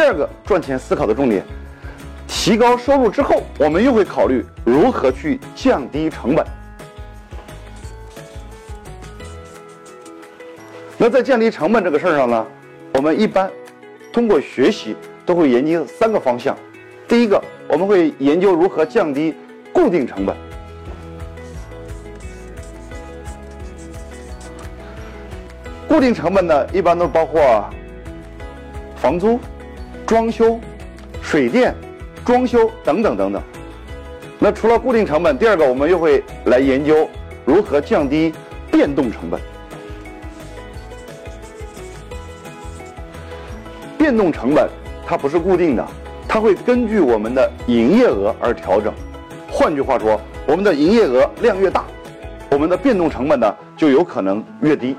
第二个赚钱思考的重点，提高收入之后，我们又会考虑如何去降低成本。那在降低成本这个事儿上呢，我们一般通过学习都会研究三个方向。第一个，我们会研究如何降低固定成本。固定成本呢，一般都包括房租、装修、水电、装修等等等等。那除了固定成本，第二个我们又会来研究如何降低变动成本。变动成本它不是固定的，它会根据我们的营业额而调整。换句话说，我们的营业额量越大，我们的变动成本呢就有可能越低。